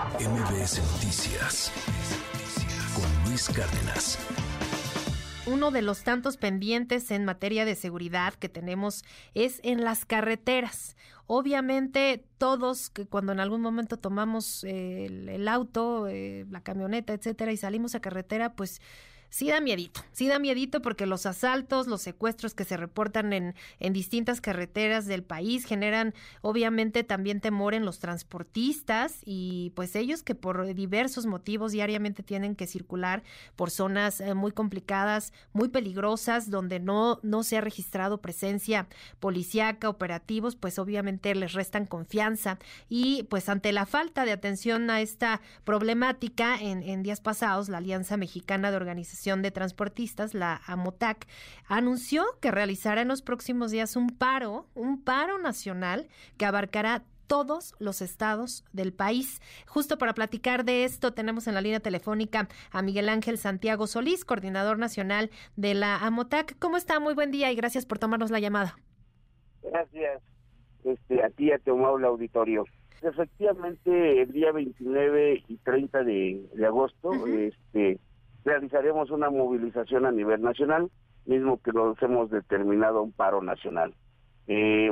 MBS Noticias con Luis Cárdenas. Uno de los tantos pendientes en materia de seguridad que tenemos es en las carreteras. Obviamente todos que cuando en algún momento tomamos el, auto, eh, la camioneta, etcétera, y salimos a carretera, pues sí da miedito, sí da miedito porque los asaltos, los secuestros que se reportan en, en distintas carreteras del país generan obviamente también temor en los transportistas y pues ellos que por diversos motivos diariamente tienen que circular por zonas eh, muy complicadas, muy peligrosas, donde no, no se ha registrado presencia policíaca, operativos, pues obviamente les restan confianza. Y pues ante la falta de atención a esta problemática en, en días pasados, la Alianza Mexicana de De Transportistas, la AMOTAC, anunció que realizará en los próximos días un paro, un paro nacional que abarcará todos los estados del país. Justo para platicar de esto, tenemos en la línea telefónica a Miguel Ángel Santiago Solís, coordinador nacional de la AMOTAC. ¿Cómo está? Muy buen día y gracias por tomarnos la llamada. Gracias. Este, a ti, a tu el auditorio. Efectivamente, el día 29 y 30 de, agosto, este, realizaremos una movilización a nivel nacional, mismo que nos hemos determinado un paro nacional. Eh,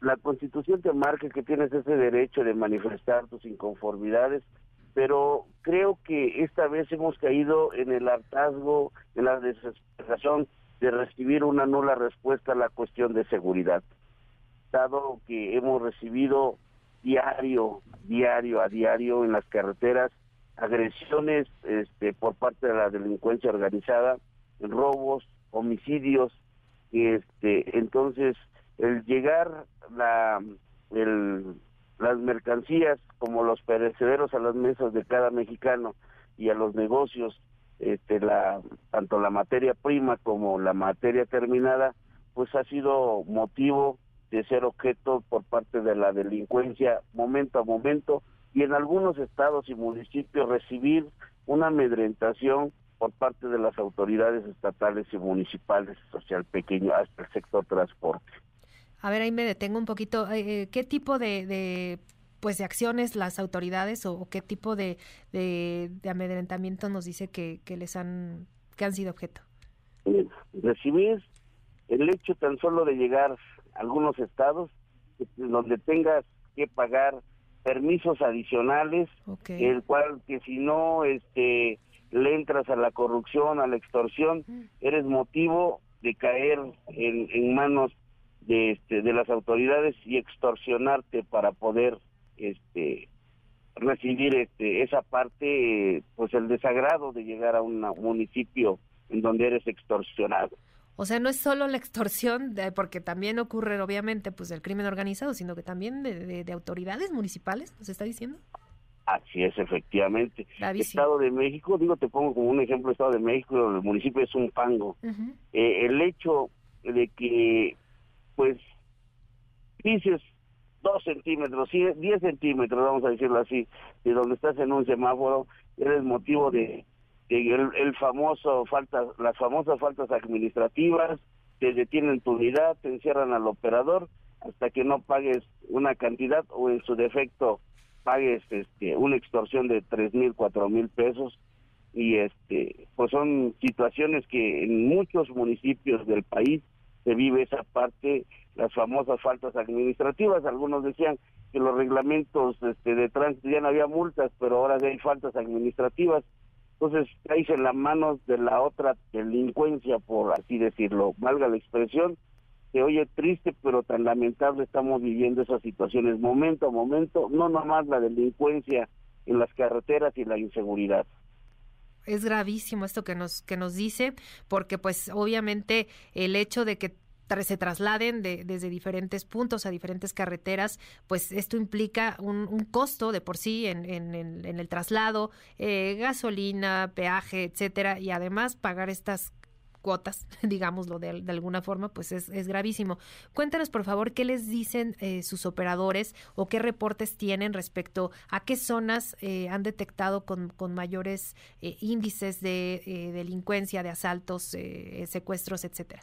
la Constitución te marca que tienes ese derecho de manifestar tus inconformidades, pero creo que esta vez hemos caído en el hartazgo, en la desesperación de recibir una nula respuesta a la cuestión de seguridad, dado que hemos recibido diario, diario a diario en las carreteras agresiones este, por parte de la delincuencia organizada, robos, homicidios, este, entonces el llegar la, el, las mercancías como los perecederos a las mesas de cada mexicano y a los negocios, este, la, tanto la materia prima como la materia terminada, pues ha sido motivo de ser objeto por parte de la delincuencia momento a momento y en algunos estados y municipios recibir una amedrentación por parte de las autoridades estatales y municipales, social pequeño, hasta el sector transporte. A ver, ahí me detengo un poquito. Eh, eh, ¿Qué tipo de, pues de acciones las autoridades o, qué tipo de, de, amedrentamiento nos dice que, que les han que han sido objeto? Recibir el hecho tan solo de llegar a algunos estados donde tengas que pagar permisos adicionales, el cual que si no este le entras a la corrupción, a la extorsión, eres motivo de caer en, en manos de este de las autoridades y extorsionarte para poder este recibir este esa parte pues el desagrado de llegar a un municipio en donde eres extorsionado. O sea, no es solo la extorsión, porque también ocurre obviamente pues del crimen organizado, sino que también de, autoridades municipales, ¿nos está diciendo? Así es, efectivamente. Estado de México, digo, te pongo como un ejemplo, Estado de México, el municipio es un pango. Eh, el hecho de que, pues, dices dos centímetros, diez centímetros, vamos a decirlo así, de donde estás en un semáforo, eres motivo de el, famoso falta, las famosas faltas administrativas, te detienen tu unidad, te encierran al operador hasta que no pagues una cantidad o en su defecto pagues este una extorsión de tres mil, cuatro mil pesos y este pues son situaciones que en muchos municipios del país se vive esa parte, las famosas faltas administrativas. Algunos decían que los reglamentos este, de tránsito ya no había multas, pero ahora hay faltas administrativas. Entonces caes en las manos de la otra delincuencia, por así decirlo, valga la expresión, que oye triste, pero tan lamentable estamos viviendo esas situaciones. Momento a momento, no nomás la delincuencia en las carreteras y la inseguridad. Es gravísimo esto que nos que nos dice porque pues obviamente el hecho de que se trasladen de, desde diferentes puntos a diferentes carreteras, pues esto implica un, costo de por sí en, en, el traslado, eh, gasolina, peaje, etcétera, y además pagar estas cuotas, digámoslo de, alguna forma, pues es, gravísimo. Cuéntanos, por favor, qué les dicen eh, sus operadores o qué reportes tienen respecto a qué zonas eh, han detectado con, con mayores índices de delincuencia, de asaltos, secuestros, etcétera.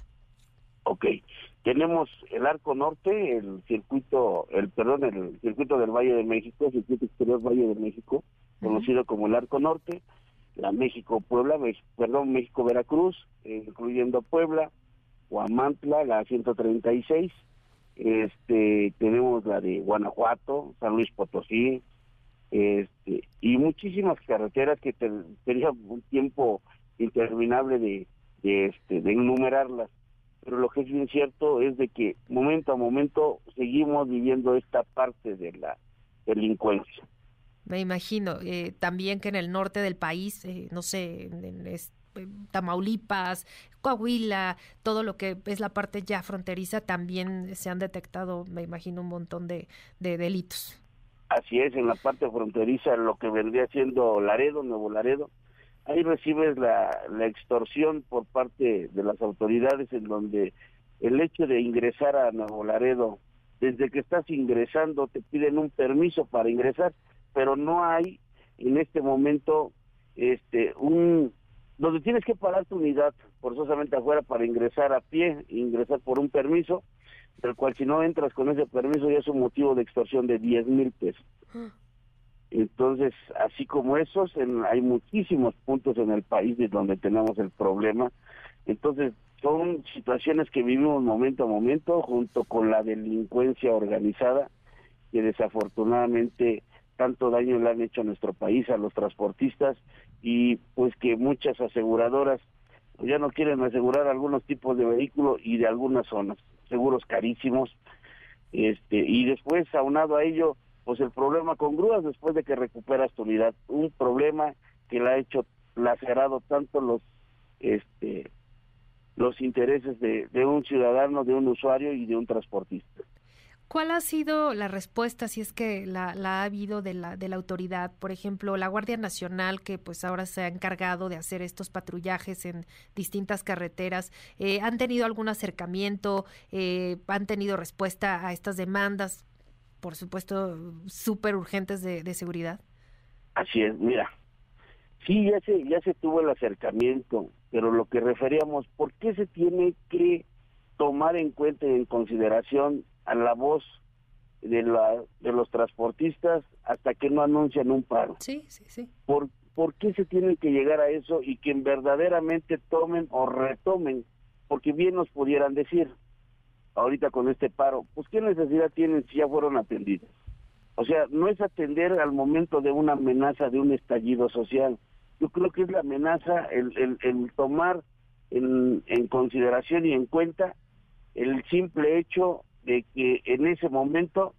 Ok, tenemos el Arco Norte, el circuito, el perdón, el circuito del Valle de México, el circuito exterior Valle de México, conocido como el Arco Norte, la México-Puebla, perdón, México-Veracruz, incluyendo Puebla, Huamantla, la 136, este, tenemos la de Guanajuato, San Luis Potosí, este, y muchísimas carreteras que tenían un tiempo interminable de, de, este, de enumerarlas. Pero lo que es bien cierto es de que momento a momento seguimos viviendo esta parte de la delincuencia. Me imagino. Eh, también que en el norte del país, eh, no sé, en, Tamaulipas, Coahuila, todo lo que es la parte ya fronteriza, también se han detectado, me imagino, un montón de, de delitos. Así es, en la parte fronteriza, lo que vendría siendo Laredo, Nuevo Laredo, ahí recibes la, extorsión por parte de las autoridades en donde el hecho de ingresar a Nuevo Laredo, desde que estás ingresando te piden un permiso para ingresar, pero no hay en este momento este un donde tienes que parar tu unidad forzosamente afuera para ingresar a pie, ingresar por un permiso, del cual si no entras con ese permiso ya es un motivo de extorsión de 10 mil pesos. Entonces, así como esos, hay muchísimos puntos en el país de donde tenemos el problema. Entonces, son situaciones que vivimos momento a momento junto con la delincuencia organizada que desafortunadamente tanto daño le han hecho a nuestro país, a los transportistas y pues que muchas aseguradoras ya no quieren asegurar algunos tipos de vehículos y de algunas zonas, seguros carísimos. Este, y después aunado a ello pues el problema con grúas después de que recuperas tu unidad, un problema que le ha hecho lacerado tanto los este los intereses de, un ciudadano, de un usuario y de un transportista. ¿Cuál ha sido la respuesta, si es que la, la, ha habido de la, de la autoridad? Por ejemplo, la Guardia Nacional, que pues ahora se ha encargado de hacer estos patrullajes en distintas carreteras, eh, ¿han tenido algún acercamiento? Eh, ¿Han tenido respuesta a estas demandas? Por supuesto, súper urgentes de, de, seguridad? Así es, mira, sí, ya se, ya se tuvo el acercamiento, pero lo que referíamos, ¿por qué se tiene que tomar en cuenta y en consideración a la voz de, la, de los transportistas hasta que no anuncian un paro? Sí, sí, sí. ¿Por, ¿Por qué se tiene que llegar a eso y que verdaderamente tomen o retomen? Porque bien nos pudieran decir, ahorita con este paro, pues qué necesidad tienen si ya fueron atendidos. O sea, no es atender al momento de una amenaza de un estallido social. Yo creo que es la amenaza el, el, tomar en, en consideración y en cuenta el simple hecho de que en ese momento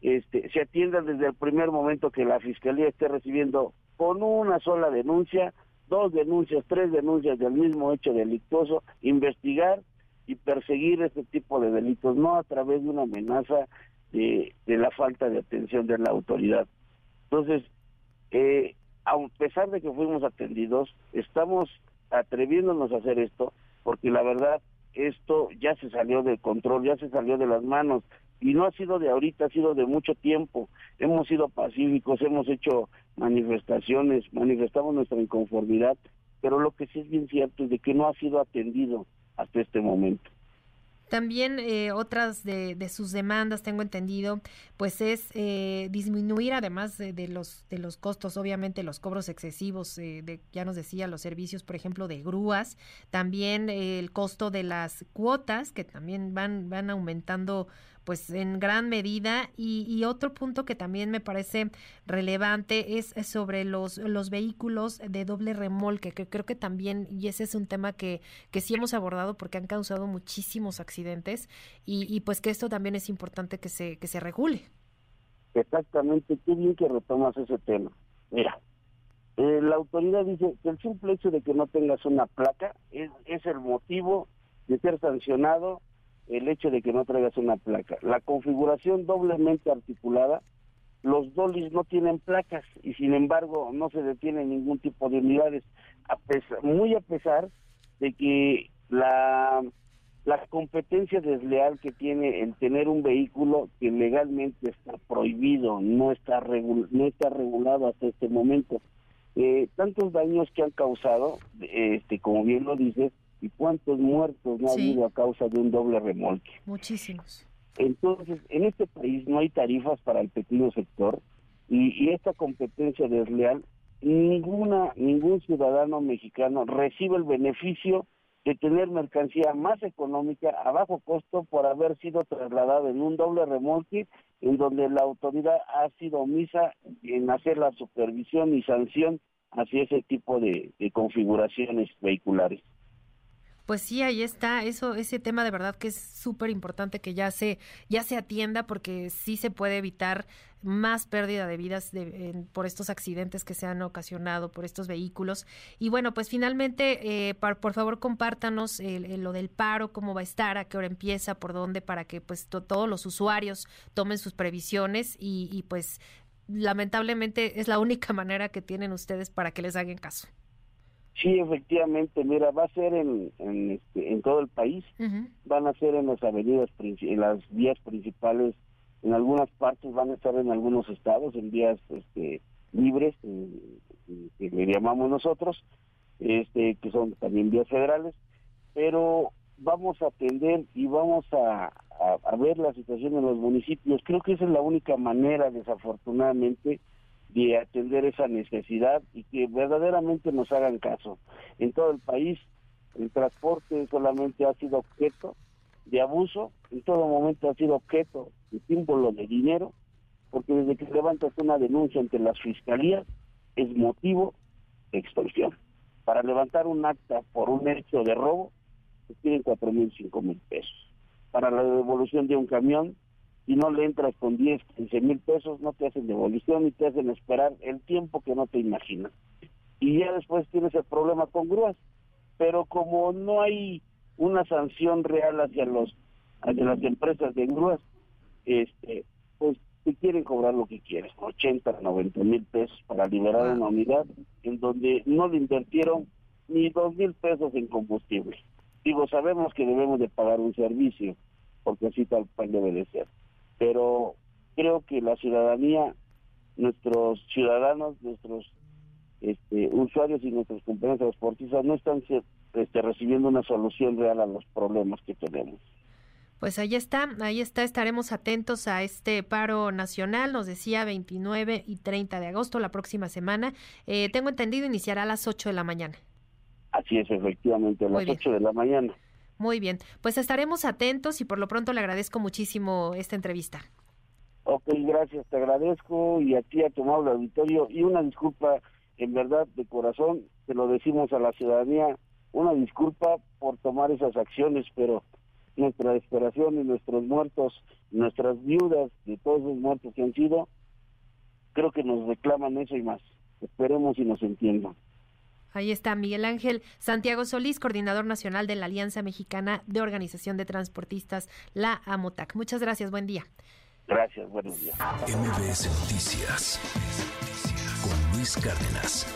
este, se atienda desde el primer momento que la fiscalía esté recibiendo con una sola denuncia, dos denuncias, tres denuncias del mismo hecho delictuoso, investigar y perseguir este tipo de delitos, no a través de una amenaza de, de la falta de atención de la autoridad. Entonces, eh, a pesar de que fuimos atendidos, estamos atreviéndonos a hacer esto, porque la verdad, esto ya se salió de control, ya se salió de las manos, y no ha sido de ahorita, ha sido de mucho tiempo. Hemos sido pacíficos, hemos hecho manifestaciones, manifestamos nuestra inconformidad, pero lo que sí es bien cierto es de que no ha sido atendido hasta este momento. También eh, otras de, sus demandas, tengo entendido, pues es eh, disminuir además de, los de los costos, obviamente los cobros excesivos, eh, de ya nos decía los servicios, por ejemplo, de grúas, también el costo de las cuotas que también van van aumentando pues en gran medida y, otro punto que también me parece relevante es sobre los, los vehículos de doble remolque, que creo que también, y ese es un tema que, que sí hemos abordado porque han causado muchísimos accidentes y, pues que esto también es importante que se, que se regule. Exactamente, qué bien que retomas ese tema. Mira, eh, la autoridad dice que el simple hecho de que no tengas una placa es, es el motivo de ser sancionado el hecho de que no traigas una placa. La configuración doblemente articulada, los dolis no tienen placas y sin embargo no se detiene ningún tipo de unidades, a pesar, muy a pesar de que la, la competencia desleal que tiene el tener un vehículo que legalmente está prohibido, no está, no está regulado hasta este momento. Eh, tantos daños que han causado, este, como bien lo dices, y cuántos muertos no ha habido a causa de un doble remolque. Muchísimos. Entonces, en este país no hay tarifas para el pequeño sector, y, esta competencia desleal, ninguna, ningún ciudadano mexicano recibe el beneficio de tener mercancía más económica a bajo costo por haber sido trasladada en un doble remolque en donde la autoridad ha sido omisa en hacer la supervisión y sanción hacia ese tipo de configuraciones vehiculares. Pues sí, ahí está, eso, ese tema de verdad que es súper importante que ya se, ya se atienda porque sí se puede evitar más pérdida de vidas por estos accidentes que se han ocasionado por estos vehículos. Y bueno, pues finalmente, eh, por favor, compártanos lo del paro, cómo va a estar, a qué hora empieza, por dónde, para que pues todos los usuarios tomen sus previsiones y, y pues lamentablemente es la única manera que tienen ustedes para que les hagan caso. Sí, efectivamente, mira, va a ser en, en, este, en todo el país, van a ser en las avenidas, en las vías principales, en algunas partes van a estar en algunos estados, en vías este, libres, que le llamamos nosotros, este, que son también vías federales, pero vamos a atender y vamos a, a ver la situación en los municipios. Creo que esa es la única manera, desafortunadamente, de atender esa necesidad y que verdaderamente nos hagan caso. En todo el país el transporte solamente ha sido objeto de abuso, en todo momento ha sido objeto de símbolo de dinero, porque desde que levantas una denuncia ante las fiscalías es motivo de extorsión. Para levantar un acta por un hecho de robo, se piden cuatro mil, cinco mil pesos. Para la devolución de un camión, y no le entras con 10, 15 mil pesos, no te hacen devolución y te hacen esperar el tiempo que no te imaginas. Y ya después tienes el problema con grúas. Pero como no hay una sanción real hacia los hacia las empresas de grúas, este, pues te quieren cobrar lo que quieres, 80, 90 mil pesos para liberar una unidad en donde no le invirtieron ni dos mil pesos en combustible. Digo, sabemos que debemos de pagar un servicio, porque así tal cual debe de ser pero creo que la ciudadanía, nuestros ciudadanos, nuestros este, usuarios y nuestros compañeros transportistas no están este, recibiendo una solución real a los problemas que tenemos. Pues ahí está, ahí está, estaremos atentos a este paro nacional, nos decía 29 y 30 de agosto, la próxima semana. Eh, tengo entendido, iniciará a las 8 de la mañana. Así es, efectivamente, a las 8 de la mañana. Muy bien, pues estaremos atentos y por lo pronto le agradezco muchísimo esta entrevista. Ok, gracias, te agradezco y a ti, a tu amable auditorio y una disculpa, en verdad, de corazón, te lo decimos a la ciudadanía, una disculpa por tomar esas acciones, pero nuestra desesperación y nuestros muertos, nuestras viudas de todos los muertos que han sido, creo que nos reclaman eso y más. Esperemos y nos entiendan. Ahí está Miguel Ángel Santiago Solís, coordinador nacional de la Alianza Mexicana de Organización de Transportistas, la AMOTAC. Muchas gracias, buen día. Gracias, buenos días. MBS Noticias con Luis Cárdenas.